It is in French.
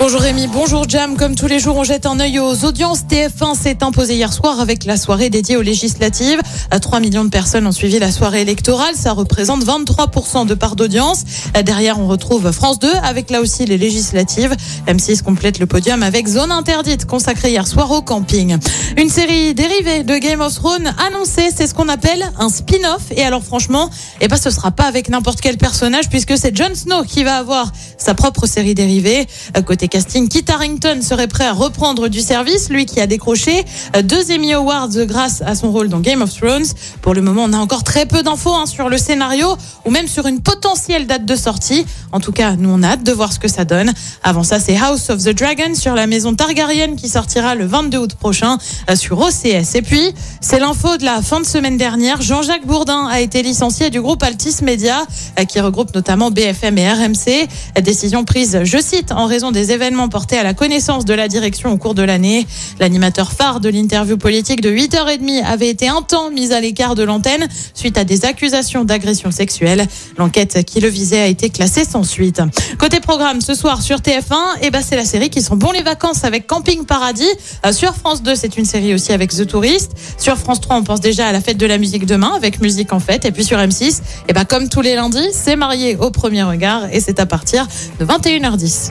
Bonjour Rémi, bonjour Jam. Comme tous les jours, on jette un œil aux audiences. TF1 s'est imposé hier soir avec la soirée dédiée aux législatives. 3 millions de personnes ont suivi la soirée électorale. Ça représente 23% de part d'audience. Derrière, on retrouve France 2 avec là aussi les législatives. M6 complète le podium avec Zone Interdite consacrée hier soir au camping. Une série dérivée de Game of Thrones annoncée, c'est ce qu'on appelle un spin-off. Et alors franchement, eh ben, ce sera pas avec n'importe quel personnage puisque c'est Jon Snow qui va avoir sa propre série dérivée. Côté casting, Kit Harington serait prêt à reprendre du service, lui qui a décroché deux Emmy Awards grâce à son rôle dans Game of Thrones. Pour le moment, on a encore très peu d'infos hein, sur le scénario ou même sur une potentielle date de sortie. En tout cas, nous on a hâte de voir ce que ça donne. Avant ça, c'est House of the Dragon sur la maison Targaryen qui sortira le 22 août prochain euh, sur OCS. Et puis, c'est l'info de la fin de semaine dernière. Jean-Jacques Bourdin a été licencié du groupe Altis Media euh, qui regroupe notamment BFM et RMC. Décision prise, je cite, en raison des événements portés à la connaissance de la direction au cours de l'année. L'animateur phare de l'interview politique de 8h30 avait été un temps mis à l'écart de l'antenne suite à des accusations d'agression sexuelle. L'enquête qui le visait a été classée sans suite. Côté programme, ce soir sur TF1, eh ben c'est la série qui sont bons les vacances avec Camping Paradis. Euh, sur France 2, c'est une série aussi avec The Tourist. Sur France 3, on pense déjà à la fête de la musique demain avec Musique en fête. Et puis sur M6, eh ben comme tous les lundis, c'est marié au premier regard et c'est à partir de 21h10.